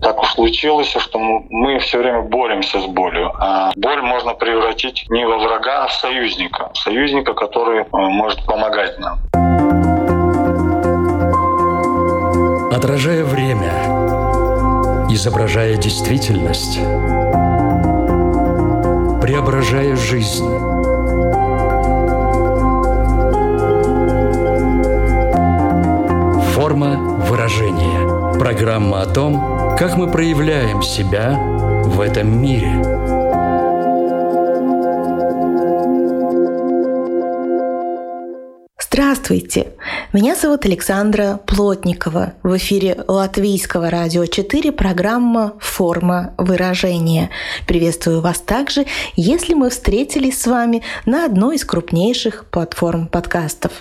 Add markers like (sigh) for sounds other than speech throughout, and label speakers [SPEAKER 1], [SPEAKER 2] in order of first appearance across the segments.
[SPEAKER 1] Так уж случилось, что мы все время боремся с болью. А боль можно превратить не во врага, а в союзника. Союзника, который э, может помогать нам.
[SPEAKER 2] Отражая время, изображая действительность, преображая жизнь. Форма выражения. Программа о том, как мы проявляем себя в этом мире.
[SPEAKER 3] Здравствуйте! Меня зовут Александра Плотникова. В эфире Латвийского радио 4 программа «Форма выражения». Приветствую вас также, если мы встретились с вами на одной из крупнейших платформ подкастов.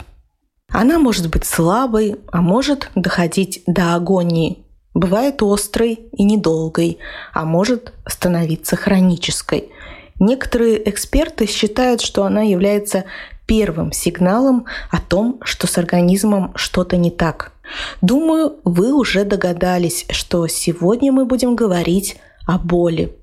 [SPEAKER 3] Она может быть слабой, а может доходить до агонии. Бывает острой и недолгой, а может становиться хронической. Некоторые эксперты считают, что она является первым сигналом о том, что с организмом что-то не так. Думаю, вы уже догадались, что сегодня мы будем говорить о боли.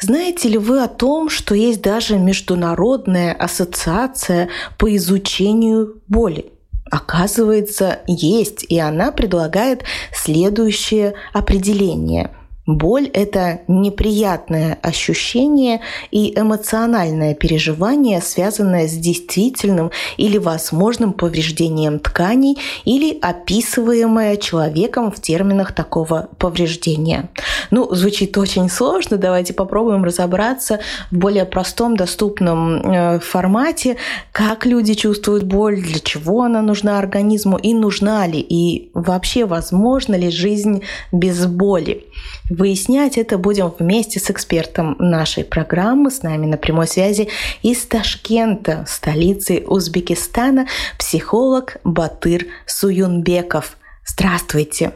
[SPEAKER 3] Знаете ли вы о том, что есть даже международная ассоциация по изучению боли? Оказывается, есть, и она предлагает следующее определение – Боль – это неприятное ощущение и эмоциональное переживание, связанное с действительным или возможным повреждением тканей или описываемое человеком в терминах такого повреждения. Ну, звучит очень сложно, давайте попробуем разобраться в более простом, доступном э, формате, как люди чувствуют боль, для чего она нужна организму? И нужна ли, и вообще возможно ли жизнь без боли. Выяснять это будем вместе с экспертом нашей программы. С нами на прямой связи из Ташкента, столицы Узбекистана, психолог Батыр Суюнбеков. Здравствуйте.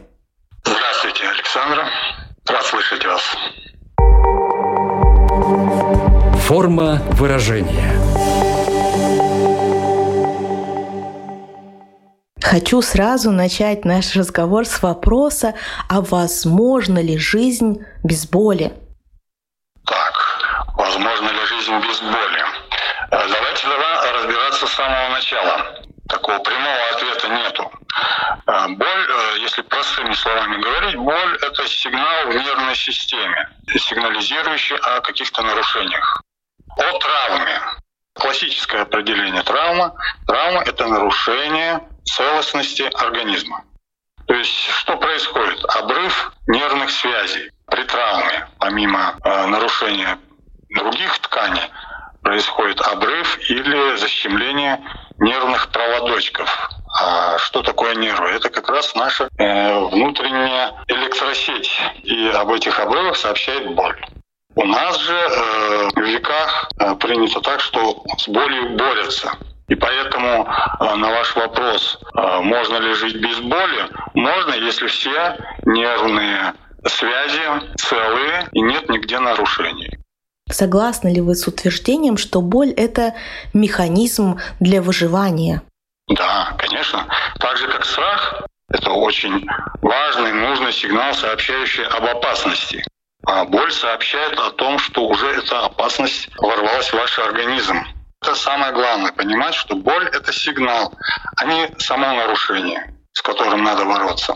[SPEAKER 1] Здравствуйте, Александра. Рад слышать вас.
[SPEAKER 2] Форма выражения –
[SPEAKER 3] Хочу сразу начать наш разговор с вопроса, а возможно ли жизнь без боли?
[SPEAKER 1] Так, возможно ли жизнь без боли? Э, давайте разбираться с самого начала. Такого прямого ответа нету. Э, боль, э, если простыми словами говорить, боль – это сигнал в нервной системе, сигнализирующий о каких-то нарушениях. О травме. Классическое определение травмы. Травма – это нарушение целостности организма. То есть что происходит? Обрыв нервных связей при травме, помимо э, нарушения других тканей, происходит обрыв или защемление нервных проводочков. А что такое нервы? Это как раз наша э, внутренняя электросеть. И об этих обрывах сообщает боль. У нас же э, в веках э, принято так, что с болью борются. И поэтому э, на ваш вопрос, э, можно ли жить без боли, можно, если все нервные связи целые и нет нигде нарушений.
[SPEAKER 3] Согласны ли вы с утверждением, что боль – это механизм для выживания?
[SPEAKER 1] Да, конечно. Так же, как страх, это очень важный, нужный сигнал, сообщающий об опасности. А боль сообщает о том, что уже эта опасность ворвалась в ваш организм. Это самое главное, понимать, что боль — это сигнал, а не само нарушение, с которым надо бороться.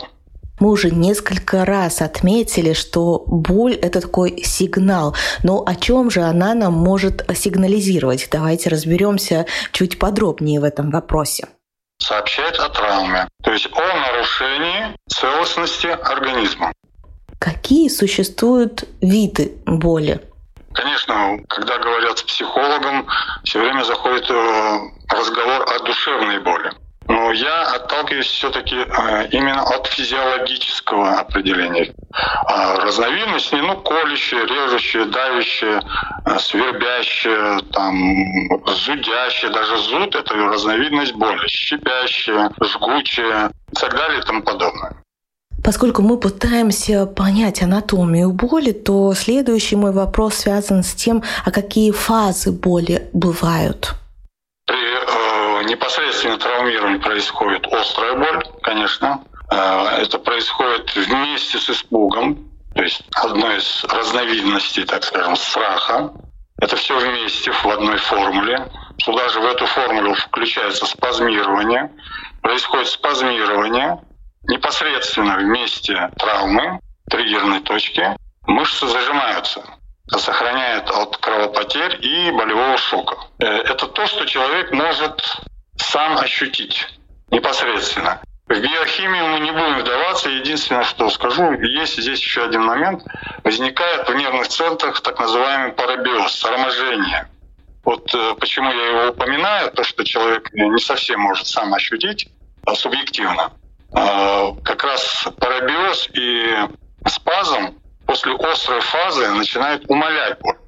[SPEAKER 3] Мы уже несколько раз отметили, что боль – это такой сигнал. Но о чем же она нам может сигнализировать? Давайте разберемся чуть подробнее в этом вопросе.
[SPEAKER 1] Сообщает о травме, то есть о нарушении целостности организма.
[SPEAKER 3] Какие существуют виды боли?
[SPEAKER 1] Конечно, когда говорят с психологом, все время заходит э, разговор о душевной боли. Но я отталкиваюсь все-таки э, именно от физиологического определения. А разновидности, ну, колющие, режущие, давящие, э, свербящие, там, зудящие, даже зуд – это разновидность боли, щипящая, жгучая и так далее и тому подобное.
[SPEAKER 3] Поскольку мы пытаемся понять анатомию боли, то следующий мой вопрос связан с тем, а какие фазы боли бывают.
[SPEAKER 1] При э, непосредственном травмировании происходит острая боль, конечно. Э, это происходит вместе с испугом. то есть одной из разновидностей, так скажем, страха. Это все вместе в одной формуле. Сюда же в эту формулу включается спазмирование. Происходит спазмирование непосредственно в месте травмы, триггерной точки. Мышцы зажимаются сохраняет от кровопотерь и болевого шока. Э, это то, что человек может сам ощутить непосредственно. В биохимию мы не будем вдаваться. Единственное, что скажу, есть здесь еще один момент. Возникает в нервных центрах так называемый парабиоз, торможение. Вот э, почему я его упоминаю, то, что человек не совсем может сам ощутить, а субъективно. А, как раз парабиоз и спазм после острой фазы начинает умалять боль.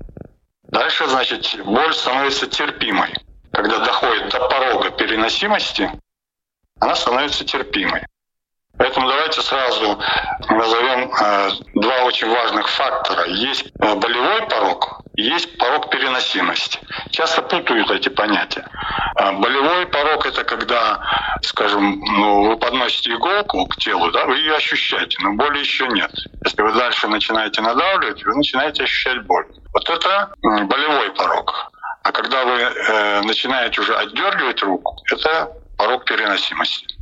[SPEAKER 1] Дальше, значит, боль становится терпимой. Когда доходит до порога переносимости, она становится терпимой. Поэтому давайте сразу назовем э, два очень важных фактора. Есть э, болевой порог, есть порог переносимости. Часто путают эти понятия. Э, болевой порог это когда, скажем, ну, вы подносите иголку к телу, да, вы ее ощущаете, но боли еще нет. Если вы дальше начинаете надавливать, вы начинаете ощущать боль. Вот это болевой порог. А когда вы э, начинаете уже отдергивать руку, это порог переносимости.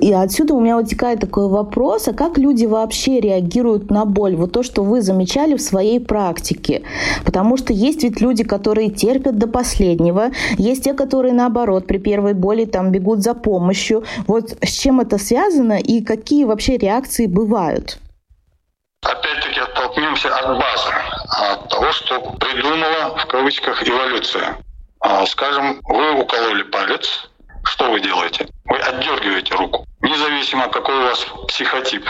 [SPEAKER 4] И отсюда у меня вытекает такой вопрос, а как люди вообще реагируют на боль? Вот то, что вы замечали в своей практике. Потому что есть ведь люди, которые терпят до последнего, есть те, которые наоборот при первой боли там бегут за помощью. Вот с чем это связано и какие вообще реакции бывают?
[SPEAKER 1] Опять-таки оттолкнемся от базы, от того, что придумала в кавычках эволюция. А, скажем, вы укололи палец, что вы делаете? Вы отдергиваете руку. Независимо, какой у вас психотип.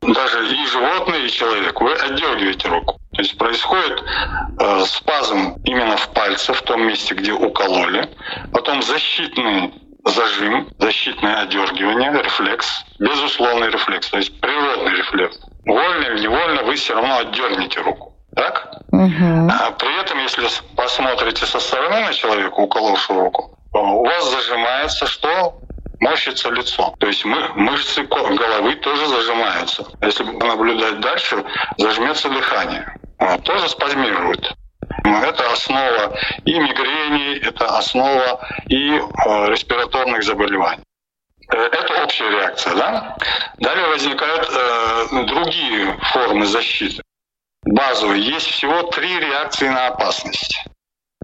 [SPEAKER 1] Даже и животное, и человек, вы отдергиваете руку. То есть происходит э, спазм именно в пальце, в том месте, где укололи. Потом защитный зажим, защитное отдергивание, рефлекс, безусловный рефлекс, то есть природный рефлекс. Вольно или невольно вы все равно отдернете руку. Так? Угу. А при этом, если посмотрите со стороны на человека, уколовшего руку, у вас зажимается что? морщится лицо. То есть мы, мышцы головы тоже зажимаются. Если наблюдать дальше, зажмется дыхание. Тоже спазмирует. Это основа и мигрени, это основа и э, респираторных заболеваний. Э, это общая реакция, да? Далее возникают э, другие формы защиты. Базовые. Есть всего три реакции на опасность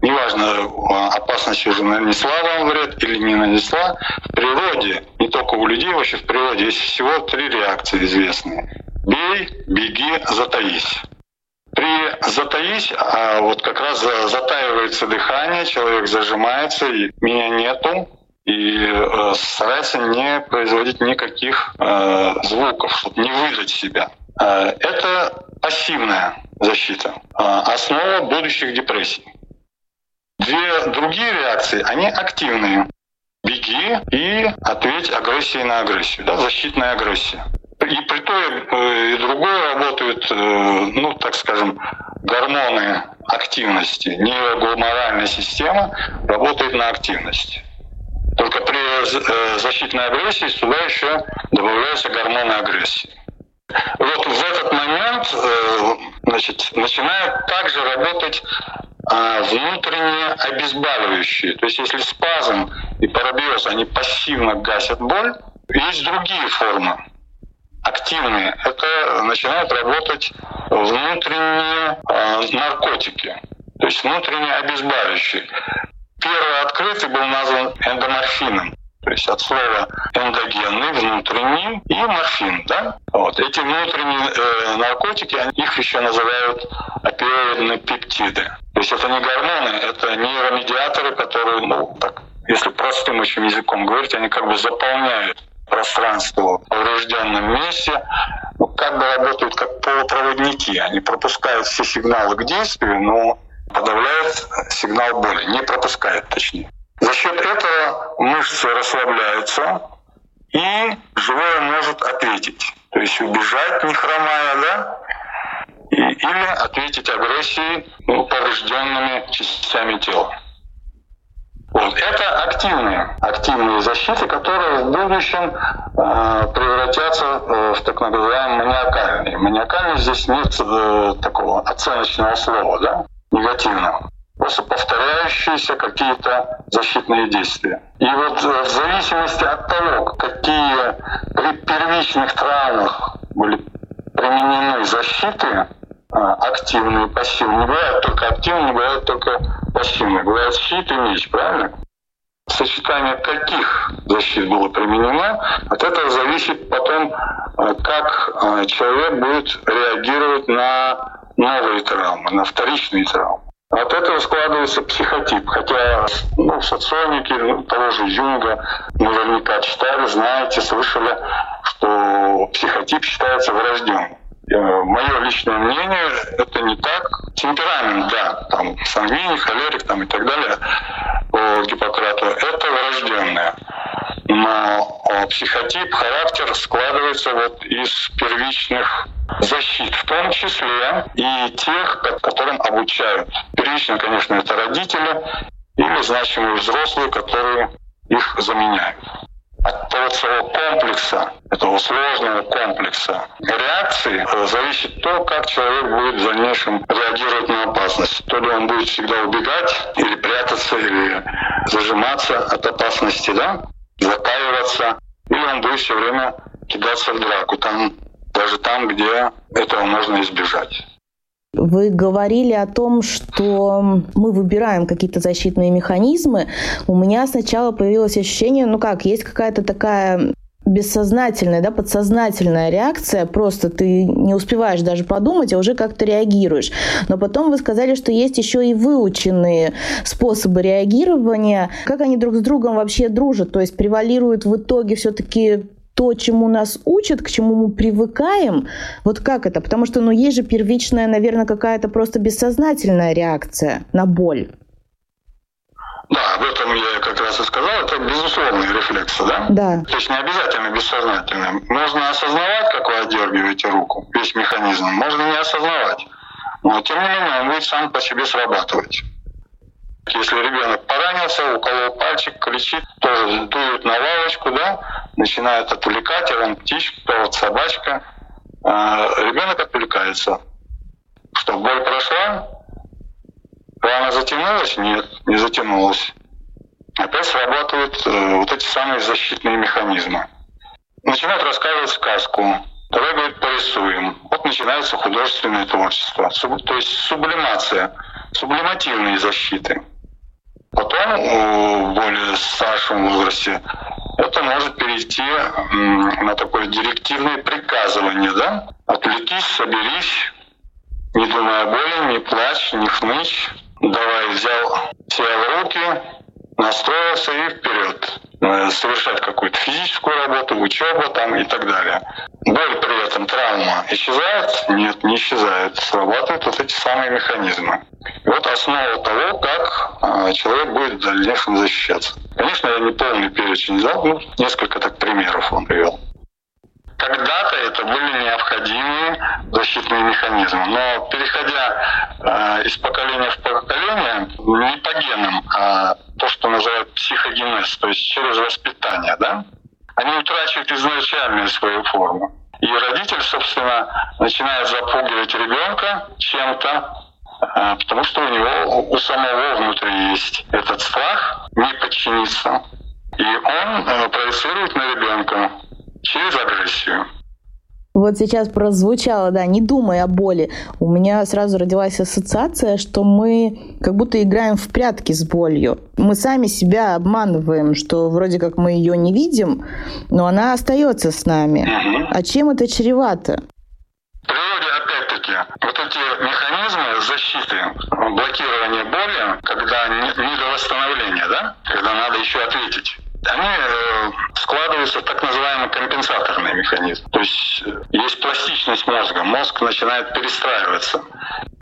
[SPEAKER 1] неважно, а, опасность уже нанесла вам вред или не нанесла, в природе, не только у людей, вообще в природе есть всего три реакции известные. Бей, беги, затаись. При затаись, а вот как раз затаивается дыхание, человек зажимается, и меня нету, и э, старается не производить никаких э, звуков, чтобы не выдать себя. Э, это пассивная защита, э, основа будущих депрессий. Две другие реакции, они активные. Беги и ответь агрессией на агрессию, да, защитная агрессия. И при той э, и другое работают, э, ну, так скажем, гормоны активности. Нейрогуморальная система работает на активность. Только при э, защитной агрессии сюда еще добавляются гормоны агрессии. Вот в этот момент значит, начинает также работать а, внутренние обезболивающие. То есть если спазм и парабиоз, они пассивно гасят боль, есть другие формы активные. Это начинают работать внутренние э, наркотики, то есть внутренние обезболивающие. Первый открытый был назван эндоморфином. То есть от слова эндогенный, внутренний и морфин. Да? Вот. Эти внутренние э, наркотики, их еще называют опиоидные пептиды. То есть это не гормоны, это нейромедиаторы, которые, ну, так, если простым очень языком говорить, они как бы заполняют пространство в поврежденном месте, ну, как бы работают как полупроводники. Они пропускают все сигналы к действию, но подавляют сигнал боли, не пропускают точнее. За счет этого мышцы расслабляются, и живое может ответить. То есть убежать не хромая, да, или ответить агрессией ну, поврежденными частями тела. Вот. Это активные, активные защиты, которые в будущем э, превратятся э, в так называемые маниакальные. Маниакальные здесь нет э, такого оценочного слова, да, негативного. Просто повторяющиеся какие-то защитные действия. И вот э, в зависимости от того, какие при первичных травмах были применены защиты, активные и пассивные. Не бывает только активные, не бывает только пассивные. Бывает щит и меч, правильно? Сочетание каких защит было применено, от этого зависит потом, а, как а, человек будет реагировать на новые травмы, на вторичные травмы. От этого складывается психотип. Хотя ну, соционики ну, того же Юнга наверняка читали, знаете, слышали, что психотип считается врожденным. Э, Мое личное мнение, это не так. Темперамент, да, там сангвиний, холерик там, и так далее по Гиппократу, это врожденное. Но психотип, характер складывается вот из первичных защит, в том числе и тех, которым обучают. Первично, конечно, это родители или значимые взрослые, которые их заменяют от того целого комплекса, этого сложного комплекса реакции э, зависит то, как человек будет в дальнейшем реагировать на опасность. То ли он будет всегда убегать, или прятаться, или зажиматься от опасности, да, закаиваться, или он будет все время кидаться в драку, там, даже там, где этого можно избежать.
[SPEAKER 4] Вы говорили о том, что мы выбираем какие-то защитные механизмы. У меня сначала появилось ощущение, ну как, есть какая-то такая бессознательная, да, подсознательная реакция, просто ты не успеваешь даже подумать, а уже как-то реагируешь. Но потом вы сказали, что есть еще и выученные способы реагирования. Как они друг с другом вообще дружат? То есть превалируют в итоге все-таки то, чему нас учат, к чему мы привыкаем, вот как это? Потому что, ну, есть же первичная, наверное, какая-то просто бессознательная реакция на боль.
[SPEAKER 1] Да, об этом я как раз и сказал. Это безусловные рефлексы, да?
[SPEAKER 4] Да.
[SPEAKER 1] То есть не обязательно бессознательно. Можно осознавать, как вы отдергиваете руку, весь механизм. Можно не осознавать. Но тем не менее он будет сам по себе срабатывать. Если ребенок поранился, уколол пальчик, кричит, тоже дует на лавочку, да, начинает отвлекать, а птичка, вот собачка. А, ребенок отвлекается. Что, боль прошла? Рана затянулась? Нет, не затянулась. Опять срабатывают э, вот эти самые защитные механизмы. Начинают рассказывать сказку. Давай, говорит, порисуем. Вот начинается художественное творчество. То есть сублимация, сублимативные защиты. Потом в более старшем возрасте это может перейти на такое директивное приказывание, да? Отвлекись, соберись, не думай о боли, не плачь, не хнычь. Давай взял себя в руки, настроился и вперед. Э, совершать какую-то физическую работу, учебу там и так далее. Боль при этом, травма исчезает? Нет, не исчезает. Срабатывают вот эти самые механизмы. Вот основа того, как а, человек будет в дальнейшем защищаться. Конечно, я не полный перечень дал, ну, несколько так примеров вам привел. Когда-то это были необходимые защитные механизмы, но переходя э, из поколения в поколение, не по генам, а то, что называют психогенез, то есть через воспитание, да, они утрачивают изначальную свою форму. И родитель, собственно, начинает запугивать ребенка чем-то, потому что у него у самого внутри есть этот страх не подчиниться. И он э, проецирует на ребенка через агрессию.
[SPEAKER 4] Вот сейчас прозвучало, да, не думай о боли. У меня сразу родилась ассоциация, что мы как будто играем в прятки с болью. Мы сами себя обманываем, что вроде как мы ее не видим, но она остается с нами. А чем это чревато?
[SPEAKER 1] В природе, опять-таки, вот эти механизмы защиты, блокирования боли, когда не, до восстановления, да, когда надо еще ответить они э, складываются в так называемый компенсаторный механизм. То есть э, есть пластичность мозга, мозг начинает перестраиваться.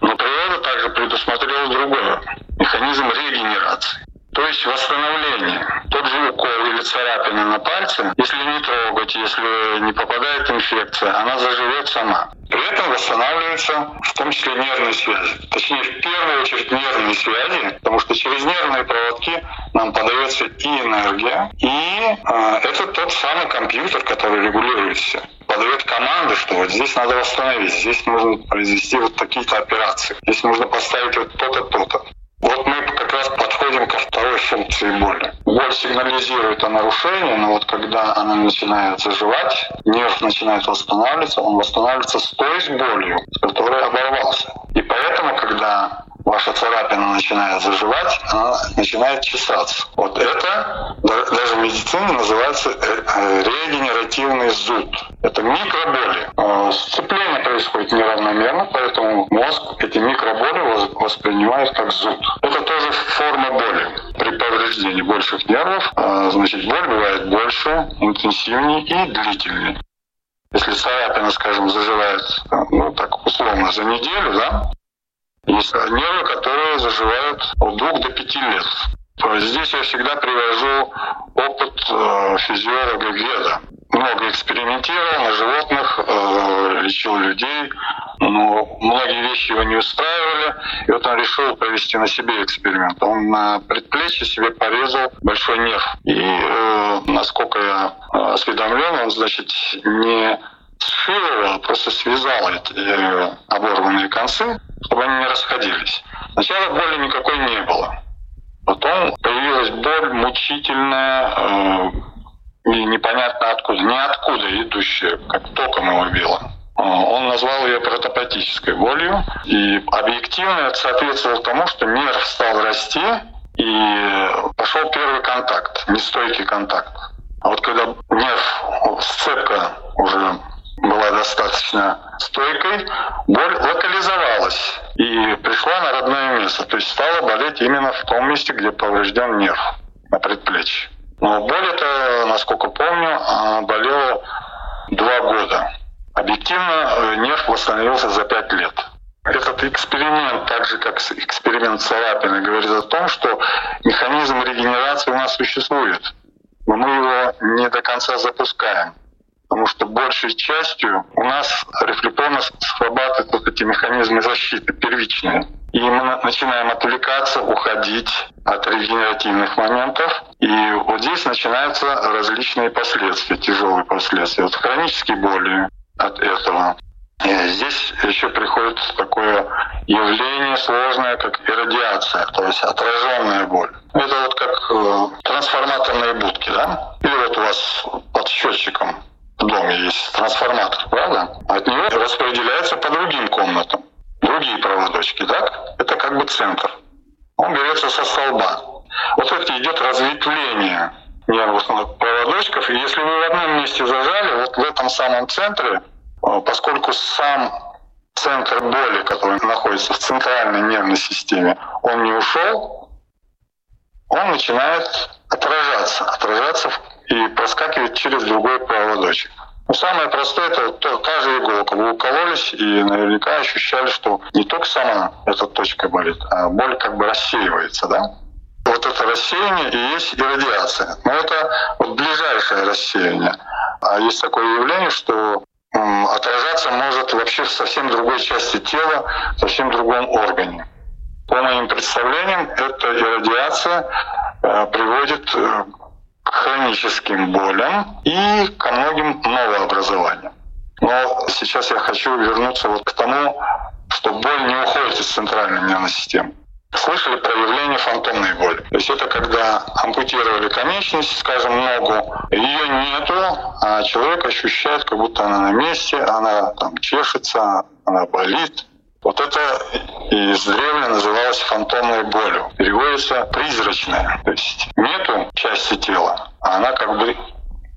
[SPEAKER 1] Но природа также предусмотрела другое – механизм регенерации. То есть восстановление. Тот же укол или царапина на пальце, если не трогать, если не попадает инфекция, она заживет сама. При этом восстанавливается разрываются в том числе нервные связи. Точнее, в первую очередь нервные связи, потому что через нервные проводки нам подается и энергия, и э, это тот самый компьютер, который регулирует все подает команды, что вот здесь надо восстановить, здесь нужно произвести вот такие-то операции, здесь нужно поставить вот то-то, то-то. Вот мы как раз подходим ко второй функции боли. Боль сигнализирует о нарушении, но вот когда она начинает заживать, нерв начинает восстанавливаться, он восстанавливается с той болью, с которой оборвался. И поэтому, когда ваша царапина начинает заживать, она начинает чесаться. Вот это даже в медицине называется э, э, регенеративный зуд. Это микроболи. А, сцепление происходит неравномерно, поэтому мозг эти микроболи воспринимает как зуд. Это тоже форма боли. При повреждении больших нервов, а, значит, боль бывает больше, интенсивнее и длительнее. Если царапина, скажем, заживает, ну так условно, за неделю, да, нервы, которые заживают от двух до пяти лет. Здесь я всегда привожу опыт э, физиолога Веда. Много экспериментировал на животных, э, лечил людей, но многие вещи его не устраивали. И вот он решил провести на себе эксперимент. Он на предплечье себе порезал большой нерв. И, э, насколько я осведомлен, он, значит, не сшил его, просто связал эти оборванные концы, чтобы они не расходились. Сначала боли никакой не было. Потом появилась боль мучительная, э, и непонятно откуда, ниоткуда идущая, как током его било. Э, он назвал ее протопатической болью. И объективно это соответствовало тому, что нерв стал расти, и пошел первый контакт, нестойкий контакт. А вот когда нерв, сцепка уже была достаточно стойкой, боль локализовалась и пришла на родное место. То есть стала болеть именно в том месте, где поврежден нерв на предплечье. Но боль это, насколько помню, болела два года. Объективно э, нерв восстановился за пять лет. Этот эксперимент, так же как эксперимент царапины, говорит о том, что механизм регенерации у нас существует, но мы его не до конца запускаем потому что большей частью у нас рефлекторно срабатывают эти механизмы защиты первичные. И мы начинаем отвлекаться, уходить от регенеративных моментов. И вот здесь начинаются различные последствия, тяжелые последствия. Вот хронические боли от этого. И здесь еще приходит такое явление сложное, как иррадиация, то есть отраженная боль. Это вот как э, трансформаторные будки, да? Или вот у вас под счетчиком в доме есть трансформатор, правда? От него распределяется по другим комнатам. Другие проводочки, так? Это как бы центр. Он берется со столба. Вот это идет разветвление нервных проводочков. И если вы в одном месте зажали, вот в этом самом центре, э, поскольку сам центр боли, который находится в центральной нервной системе, он не ушел, он начинает отражаться, отражаться и проскакивать через другой проводочек. Но самое простое это то, та же иголка. Вы укололись и наверняка ощущали, что не только сама эта точка болит, а боль как бы рассеивается, да? Вот это рассеяние и есть и радиация. Но это вот ближайшее рассеяние. А есть такое явление, что отражаться может вообще в совсем другой части тела, в совсем другом органе. По моим представлениям, эта иррадиация э, приводит э, к хроническим болям и ко многим новообразованиям. Но сейчас я хочу вернуться вот к тому, что боль не уходит из центральной нервной системы. Слышали про явление фантомной боли? То есть это когда ампутировали конечность, скажем, ногу, ее нету, а человек ощущает, как будто она на месте, она там чешется, она болит, вот это издревле называлось фантомной болью. Переводится призрачная. То есть нету части тела, а она как бы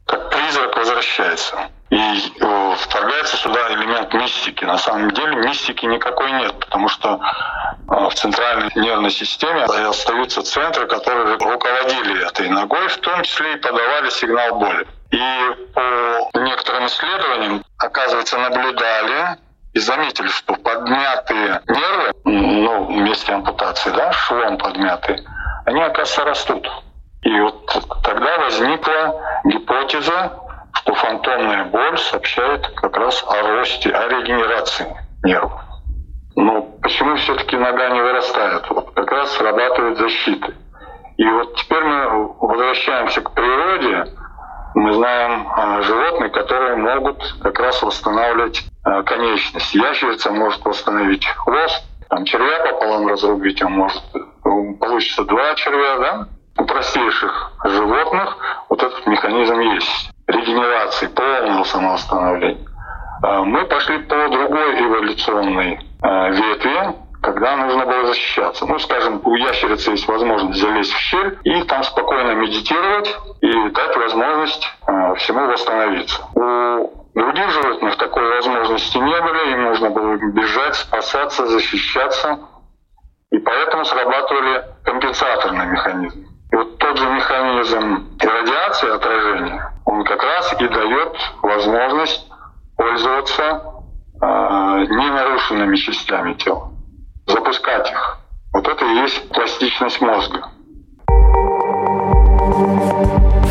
[SPEAKER 1] как призрак возвращается. И э, вторгается сюда элемент мистики. На самом деле мистики никакой нет, потому что э, в центральной нервной системе остаются центры, которые руководили этой ногой, в том числе и подавали сигнал боли. И по некоторым исследованиям, оказывается, наблюдали и заметили, что подмятые нервы, ну, вместе ампутации, да, швом подмятые, они, оказывается, растут. И вот тогда возникла гипотеза, что фантомная боль сообщает как раз о росте, о регенерации нервов. Но почему все-таки нога не вырастает? Вот как раз срабатывает защита. И вот теперь мы возвращаемся к природе. Мы знаем э, животных, которые могут как раз восстанавливать э, конечность. Ящерица может восстановить хвост, там червя пополам разрубить, он может, получится два червя, да? У простейших животных вот этот механизм есть. Регенерации, полного самовосстановления. Э, мы пошли по другой эволюционной э, ветви, когда нужно было защищаться. Ну, скажем, у ящерицы есть возможность залезть в щель и там спокойно медитировать и дать возможность э, всему восстановиться. У других животных такой возможности не было, им нужно было бежать, спасаться, защищаться. И поэтому срабатывали компенсаторные механизмы. Вот тот же механизм радиации отражения, он как раз и дает возможность пользоваться э, ненарушенными частями тела, запускать их. Вот это и есть пластичность мозга.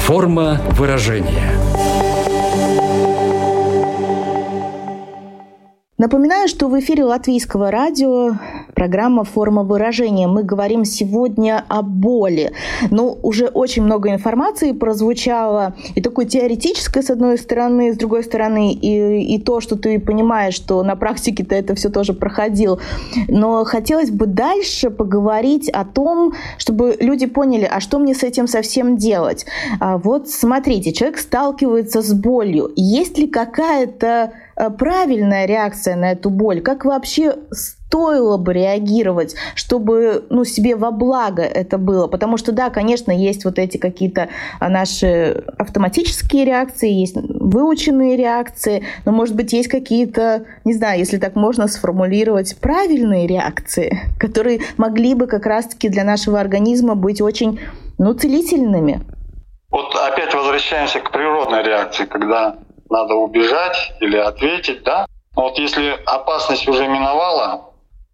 [SPEAKER 2] Форма выражения –
[SPEAKER 4] Напоминаю, что в эфире Латвийского радио программа «Форма выражения». Мы говорим сегодня о боли. Ну, уже очень много информации прозвучало, и такой теоретической, с одной стороны, с другой стороны, и, и то, что ты понимаешь, что на практике ты это все тоже проходил. Но хотелось бы дальше поговорить о том, чтобы люди поняли, а что мне с этим совсем делать. А вот смотрите, человек сталкивается с болью. Есть ли какая-то правильная реакция на эту боль? Как вообще стоило бы реагировать, чтобы ну, себе во благо это было? Потому что, да, конечно, есть вот эти какие-то а, наши автоматические реакции, есть выученные реакции, но, может быть, есть какие-то, не знаю, если так можно сформулировать, правильные реакции, (laughs) которые могли бы как раз-таки для нашего организма быть очень ну, целительными.
[SPEAKER 1] Вот опять возвращаемся к природной реакции, когда надо убежать или ответить, да. Вот если опасность уже миновала,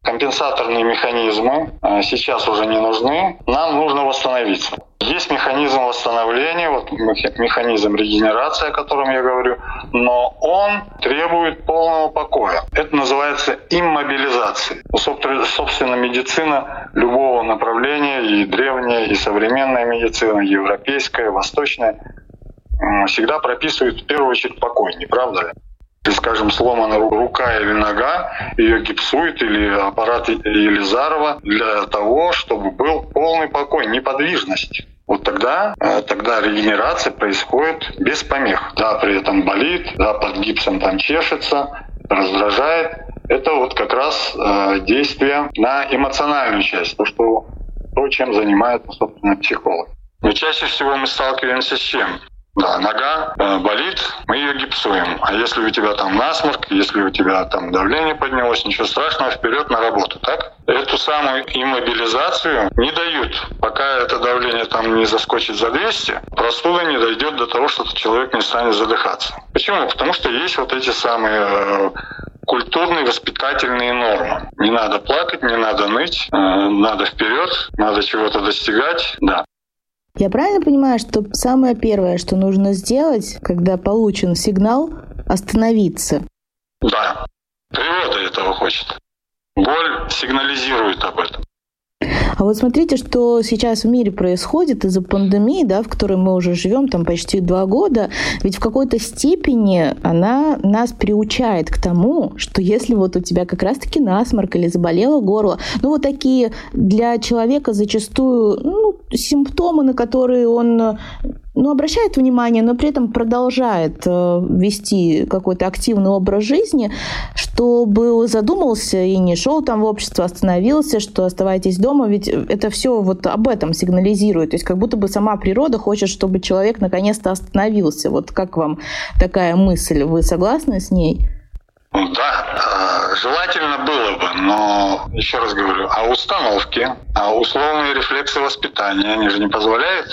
[SPEAKER 1] компенсаторные механизмы э, сейчас уже не нужны, нам нужно восстановиться. Есть механизм восстановления, вот механизм регенерации, о котором я говорю, но он требует полного покоя. Это называется иммобилизацией. Собственно, медицина любого направления, и древняя, и современная медицина, европейская, восточная, всегда прописывают в первую очередь покой, не правда ли? Если, скажем, сломана рука или нога, ее гипсуют или аппарат Елизарова для того, чтобы был полный покой, неподвижность. Вот тогда, э, тогда регенерация происходит без помех. Да, при этом болит, да, под гипсом там чешется, раздражает. Это вот как раз э, действие на эмоциональную часть, то, что, то чем занимается, собственно, психолог. Но чаще всего мы сталкиваемся с чем? Да, нога э, болит, мы ее гипсуем. А если у тебя там насморк, если у тебя там давление поднялось, ничего страшного, вперед на работу, так? Эту самую иммобилизацию не дают, пока это давление там не заскочит за 200, простуда не дойдет до того, что человек не станет задыхаться. Почему? Потому что есть вот эти самые э, культурные воспитательные нормы. Не надо плакать, не надо ныть, э, надо вперед, надо чего-то достигать, да.
[SPEAKER 4] Я правильно понимаю, что самое первое, что нужно сделать, когда получен сигнал, остановиться?
[SPEAKER 1] Да. Природа этого хочет. Боль сигнализирует об этом.
[SPEAKER 4] А вот смотрите, что сейчас в мире происходит из-за пандемии, да, в которой мы уже живем там почти два года, ведь в какой-то степени она нас приучает к тому, что если вот у тебя как раз-таки насморк или заболело горло, ну вот такие для человека зачастую ну, симптомы, на которые он ну, обращает внимание, но при этом продолжает э, вести какой-то активный образ жизни, чтобы задумался и не шел там в общество, остановился, что оставайтесь дома, ведь это все вот об этом сигнализирует. То есть как будто бы сама природа хочет, чтобы человек наконец-то остановился. Вот как вам такая мысль? Вы согласны с ней?
[SPEAKER 1] Да, э, желательно было бы, но еще раз говорю, а установки, а условные рефлексы воспитания, они же не позволяют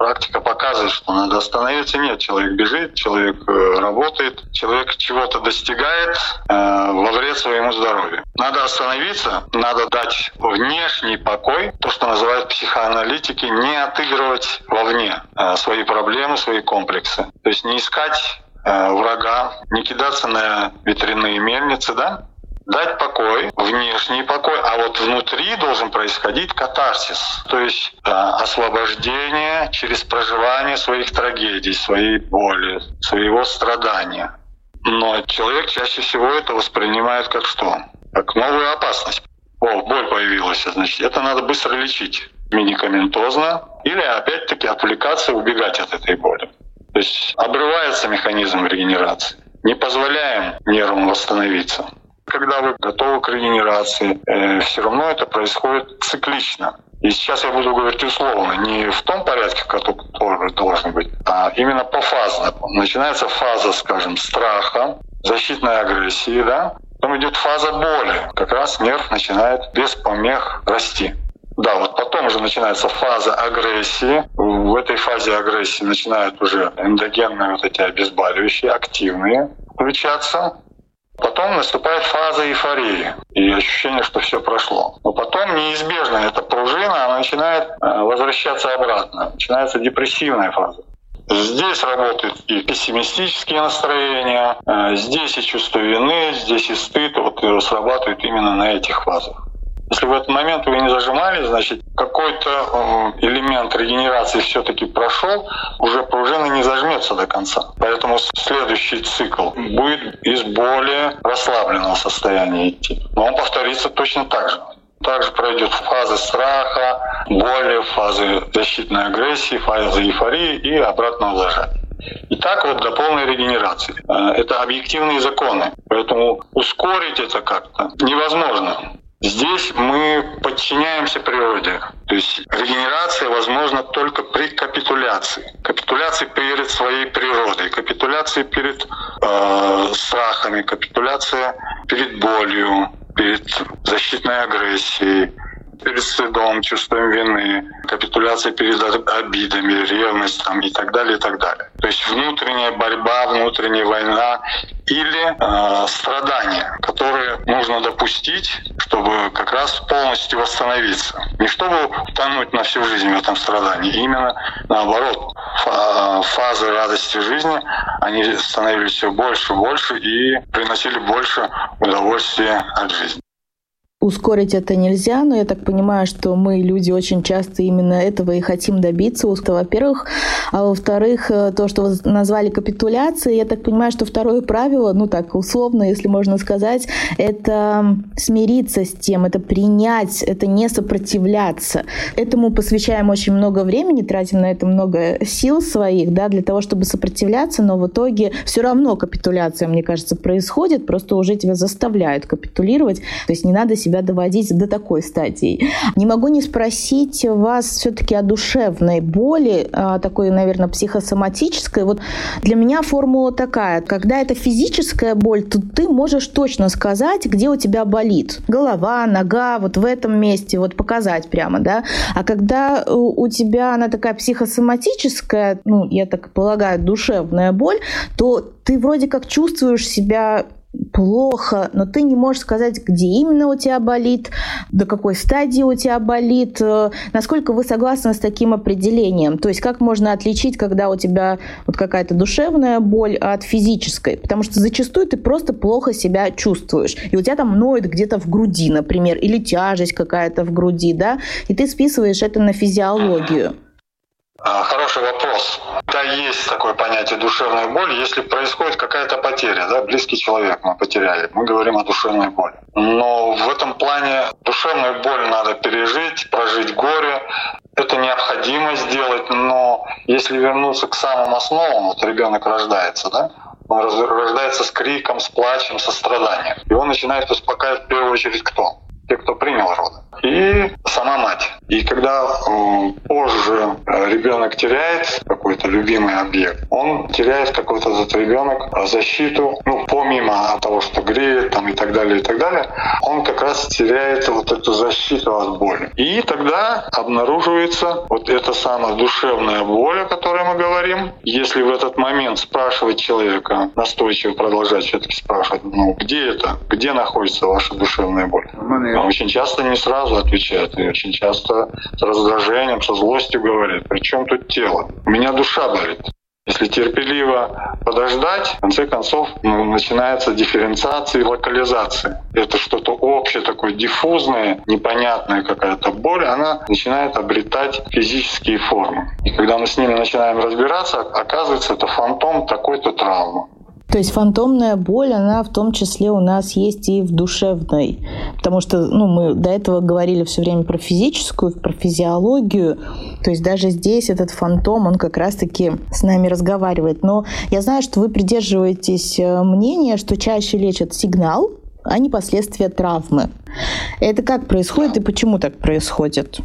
[SPEAKER 1] практика показывает, что надо остановиться. Нет, человек бежит, человек э, работает, человек чего-то достигает э, во вред своему здоровью. Надо остановиться, надо дать внешний покой, то, что называют психоаналитики, не отыгрывать вовне э, свои проблемы, свои комплексы. То есть не искать э, врага, не кидаться на ветряные мельницы, да, дать покой, внешний покой, а вот внутри должен происходить катарсис, то есть э, освобождение через проживание своих трагедий, своей боли, своего страдания. Но человек чаще всего это воспринимает как что? Как новую опасность. О, боль появилась, значит, это надо быстро лечить медикаментозно или опять-таки отвлекаться и убегать от этой боли. То есть обрывается механизм регенерации. Не позволяем нервам восстановиться. Когда вы готовы к регенерации, э, все равно это происходит циклично. И сейчас я буду говорить условно, не в том порядке, который должен быть, а именно пофазно. Начинается фаза, скажем, страха, защитной агрессии, да, Потом идет фаза боли. Как раз нерв начинает без помех расти. Да, вот потом уже начинается фаза агрессии. В этой фазе агрессии начинают уже эндогенные вот эти обезболивающие, активные включаться. Потом наступает фаза эйфории и ощущение, что все прошло. Но потом неизбежно эта пружина она начинает э, возвращаться обратно. Начинается депрессивная фаза. Здесь работают и пессимистические настроения, э, здесь и чувство вины, здесь и стыд вот, и срабатывают именно на этих фазах. Если в этот момент вы не зажимали, значит, какой-то э, элемент регенерации все-таки прошел, уже пружина не зажмется до конца. Поэтому следующий цикл будет из более расслабленного состояния идти. Но он повторится точно так же. Также пройдет фазы страха, боли, фазы защитной агрессии, фазы эйфории и обратного зажатия. И так вот до полной регенерации. Э, это объективные законы. Поэтому ускорить это как-то невозможно. Здесь мы подчиняемся природе. То есть регенерация возможна только при капитуляции. Капитуляции перед своей природой, капитуляции перед э, страхами, капитуляция перед болью, перед защитной агрессией, перед стыдом, чувством вины, капитуляция перед обидами, ревностью и так далее, и так далее. То есть внутренняя борьба, внутренняя война или э, страдания, которые нужно допустить, чтобы как раз полностью восстановиться. Не чтобы утонуть на всю жизнь в этом страдании, именно наоборот. Фазы радости жизни, они становились все больше и больше и приносили больше удовольствия от жизни.
[SPEAKER 4] Ускорить это нельзя, но я так понимаю, что мы, люди, очень часто именно этого и хотим добиться, во-первых. А во-вторых, э, то, что вы назвали капитуляцией, я так понимаю, что второе правило, ну так условно, если можно сказать, это смириться с тем, это принять, это не сопротивляться. Этому посвящаем очень много времени, тратим на это много сил своих, да, для того, чтобы сопротивляться, но в итоге все равно капитуляция, мне кажется, происходит, просто уже тебя заставляют капитулировать, то есть не надо себя себя доводить до такой стадии. Не могу не спросить вас все-таки о душевной боли, такой, наверное, психосоматической. Вот для меня формула такая. Когда это физическая боль, то ты можешь точно сказать, где у тебя болит. Голова, нога, вот в этом месте, вот показать прямо, да. А когда у тебя она такая психосоматическая, ну, я так полагаю, душевная боль, то ты вроде как чувствуешь себя плохо, но ты не можешь сказать, где именно у тебя болит, до какой стадии у тебя болит, э, насколько вы согласны с таким определением. То есть как можно отличить, когда у тебя вот какая-то душевная боль от физической, потому что зачастую ты просто плохо себя чувствуешь, и у тебя там ноет где-то в груди, например, или тяжесть какая-то в груди, да, и ты списываешь это на физиологию.
[SPEAKER 1] А, хороший вопрос. Да, есть такое понятие душевной боли, если происходит какая-то потеря, да, близкий человек мы потеряли, мы говорим о душевной боли. Но в этом плане душевную боль надо пережить, прожить горе, это необходимо сделать, но если вернуться к самым основам, вот ребенок рождается, да, он рождается с криком, с плачем, со страданием. Он начинает успокаивать в первую очередь кто? Те, кто принял роды. И сама мать. И когда позже э, ребенок теряет какой-то любимый объект, он теряет какой-то этот ребенок защиту, ну, помимо того, что греет там и так далее, и так далее, он как раз теряет вот эту защиту от боли. И тогда обнаруживается вот эта самая душевная боль, о которой мы говорим. Если в этот момент спрашивать человека, настойчиво продолжать все-таки спрашивать, ну, где это, где находится ваша душевная боль? Очень часто не сразу отвечают, и очень часто с раздражением, со злостью говорят, при чем тут тело? У меня душа болит. Если терпеливо подождать, в конце концов ну, начинается дифференциация и локализация. Это что-то общее, такое диффузное, непонятная какая-то боль, она начинает обретать физические формы. И когда мы с ними начинаем разбираться, оказывается, это фантом такой-то травмы.
[SPEAKER 4] То есть фантомная боль, она в том числе у нас есть и в душевной. Потому что ну, мы до этого говорили все время про физическую, про физиологию. То есть даже здесь этот фантом, он как раз-таки с нами разговаривает. Но я знаю, что вы придерживаетесь э, мнения, что чаще лечат сигнал, а не последствия травмы. Это как происходит и почему так происходит?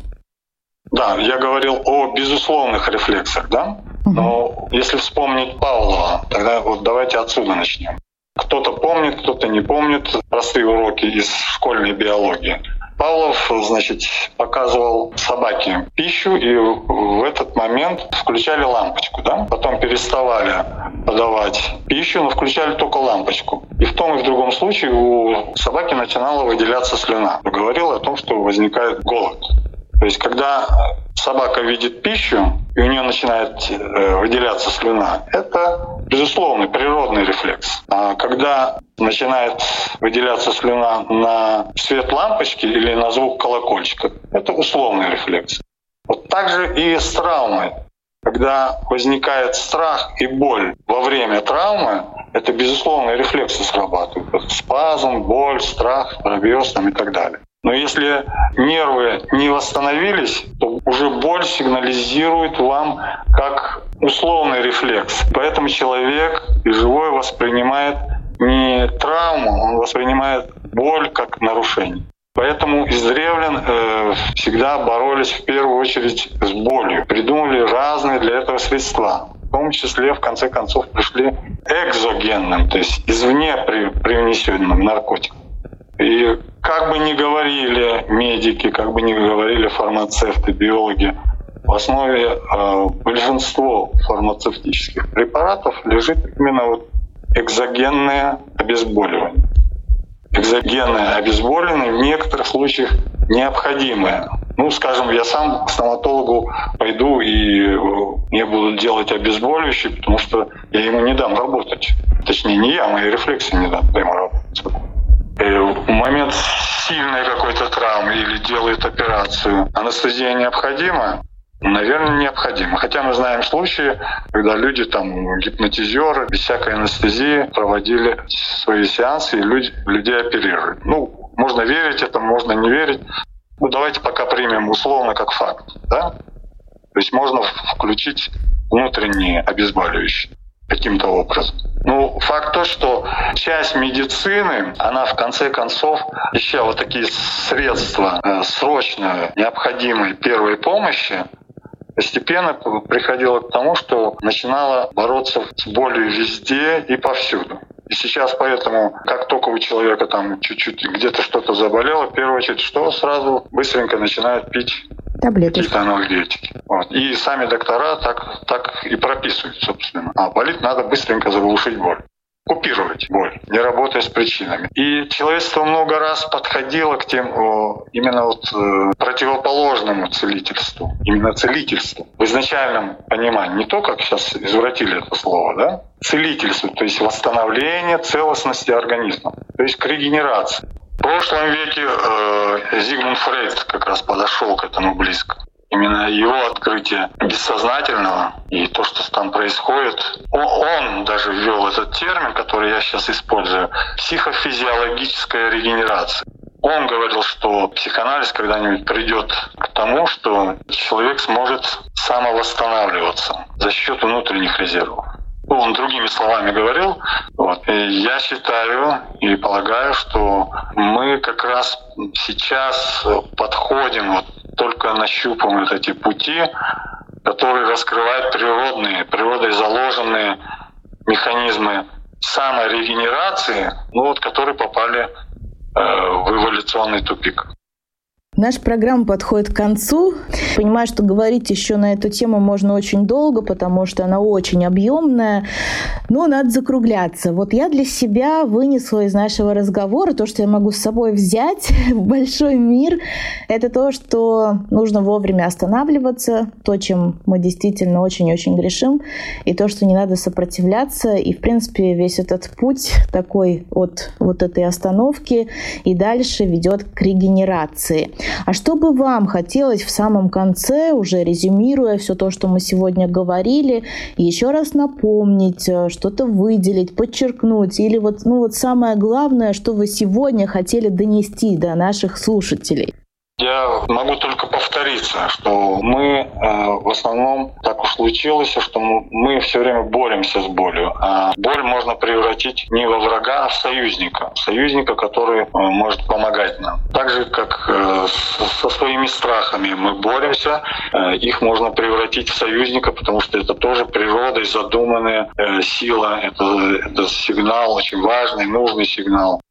[SPEAKER 1] Да, я говорил о безусловных рефлексах, да? Но если вспомнить Павлова, тогда вот давайте отсюда начнем. Кто-то помнит, кто-то не помнит простые уроки из школьной биологии. Павлов, значит, показывал собаке пищу, и в этот момент включали лампочку, да? Потом переставали подавать пищу, но включали только лампочку. И в том и в другом случае у собаки начинала выделяться слюна. Говорил о том, что возникает голод. То есть, когда собака видит пищу, и у нее начинает э, выделяться слюна, это безусловный природный рефлекс. А когда начинает выделяться слюна на свет лампочки или на звук колокольчика, это условный рефлекс. Вот так же и с травмой. Когда возникает страх и боль во время травмы, это безусловные рефлексы срабатывают. Спазм, боль, страх, пробьез там и так далее. Но если нервы не восстановились, то уже боль сигнализирует вам как условный рефлекс. Поэтому человек и живой воспринимает не травму, он воспринимает боль как нарушение. Поэтому из древлян э, всегда боролись в первую очередь с болью. Придумали разные для этого средства. В том числе, в конце концов, пришли экзогенным, то есть извне при, привнесенным наркотиком. И как бы ни говорили медики, как бы ни говорили фармацевты, биологи, в основе э, большинство фармацевтических препаратов лежит именно вот экзогенное обезболивание. Экзогенное обезболивание в некоторых случаях необходимое. Ну, скажем, я сам к стоматологу пойду и э, мне будут делать обезболивающее, потому что я ему не дам работать. Точнее, не я, мои рефлексы не дам ему работать. Э, в момент сильной какой-то травмы или делают операцию, анестезия необходима? Наверное, необходимо. Хотя мы знаем случаи, когда люди, там, гипнотизеры, без всякой анестезии проводили свои сеансы, и люди, людей оперируют. Ну, можно верить этому, можно не верить. Ну, давайте пока примем условно как факт. Да? То есть можно включить внутренние обезболивающие каким-то образом. Ну, факт то, что часть медицины, она в конце концов, ища вот такие средства э, срочно необходимой первой помощи, постепенно приходила к тому, что начинала бороться с болью везде и повсюду. И сейчас поэтому, как только у человека там чуть-чуть где-то что-то заболело, в первую очередь, что сразу быстренько начинают пить
[SPEAKER 4] таблетки.
[SPEAKER 1] Какие-то. Вот. И сами доктора так, так и прописывают, собственно. А болит надо быстренько заглушить боль купировать боль, не работая с причинами. И человечество много раз подходило к тем о, именно вот э, противоположному целительству, именно целительству в изначальном понимании, не то, как сейчас извратили это слово, да, целительству, то есть восстановление целостности организма, то есть к регенерации. В прошлом веке э, Зигмунд Фрейд как раз подошел к этому близко. Именно его открытие бессознательного и то, что там происходит, он, он даже ввел этот термин, который я сейчас использую, психофизиологическая регенерация. Он говорил, что психоанализ когда-нибудь придет к тому, что человек сможет самовосстанавливаться за счет внутренних резервов. Он другими словами говорил. Вот. И я считаю и полагаю, что мы как раз сейчас подходим, вот только нащупываем вот эти пути, которые раскрывают природные, природой заложенные механизмы саморегенерации, ну вот, которые попали э, в эволюционный тупик.
[SPEAKER 4] Наша программа подходит к концу. Понимаю, что говорить еще на эту тему можно очень долго, потому что она очень объемная, но надо закругляться. Вот я для себя вынесла из нашего разговора то, что я могу с собой взять (laughs) в большой мир. Это то, что нужно вовремя останавливаться, то, чем мы действительно очень-очень грешим, и то, что не надо сопротивляться. И, в принципе, весь этот путь такой от вот этой остановки и дальше ведет к регенерации. А что бы вам хотелось в самом конце, уже резюмируя все то, что мы сегодня говорили, еще раз напомнить, э, что-то выделить, подчеркнуть, или вот, ну вот самое главное, что вы сегодня хотели донести до наших слушателей?
[SPEAKER 1] Я могу только повториться, что мы э, в основном так уж случилось, что мы все время боремся с болью. А боль можно превратить не во врага, а в союзника. Союзника, который э, может помогать нам. Так же, как э, со своими страхами мы боремся, их можно превратить в союзника, потому что это тоже природой задуманная сила. Это, это сигнал, очень важный, нужный сигнал.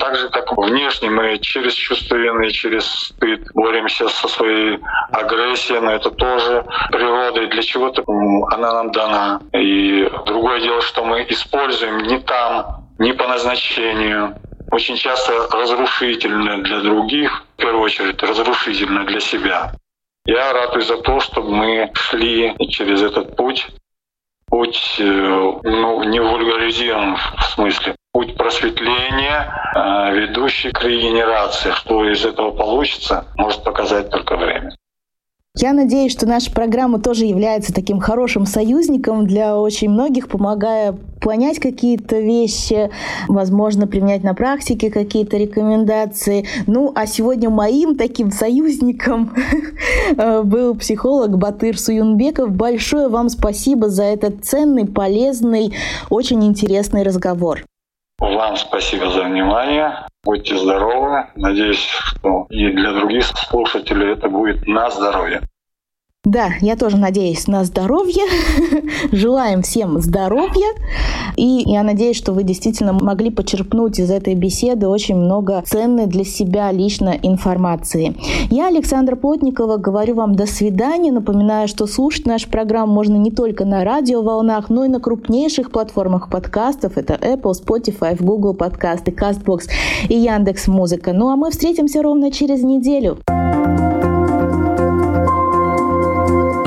[SPEAKER 1] Так же, как внешне мы через чувство вины, через стыд боремся со своей агрессией, но это тоже природа, и для чего-то она нам дана. И другое дело, что мы используем не там, не по назначению, очень часто разрушительно для других, в первую очередь разрушительно для себя. Я радуюсь за то, чтобы мы шли через этот путь, путь э, ну, не вульгаризирован в смысле, путь просветления, э, ведущий к регенерации. Что из этого получится, может показать только время.
[SPEAKER 4] Я надеюсь, что наша программа тоже является таким хорошим союзником для очень многих, помогая понять какие-то вещи, возможно, применять на практике какие-то рекомендации. Ну, а сегодня моим таким союзником (laughs) был психолог Батыр Суюнбеков. Большое вам спасибо за этот ценный, полезный, очень интересный разговор.
[SPEAKER 1] Вам спасибо за внимание. Будьте здоровы. Надеюсь, что и для других слушателей это будет на здоровье.
[SPEAKER 4] Да, я тоже надеюсь на здоровье. (laughs) Желаем всем здоровья. И я надеюсь, что вы действительно могли почерпнуть из этой беседы очень много ценной для себя лично информации. Я, Александра Плотникова, говорю вам до свидания. Напоминаю, что слушать нашу программу можно не только на радиоволнах, но и на крупнейших платформах подкастов. Это Apple, Spotify, Google подкасты, CastBox и Яндекс Музыка. Ну а мы встретимся ровно через неделю.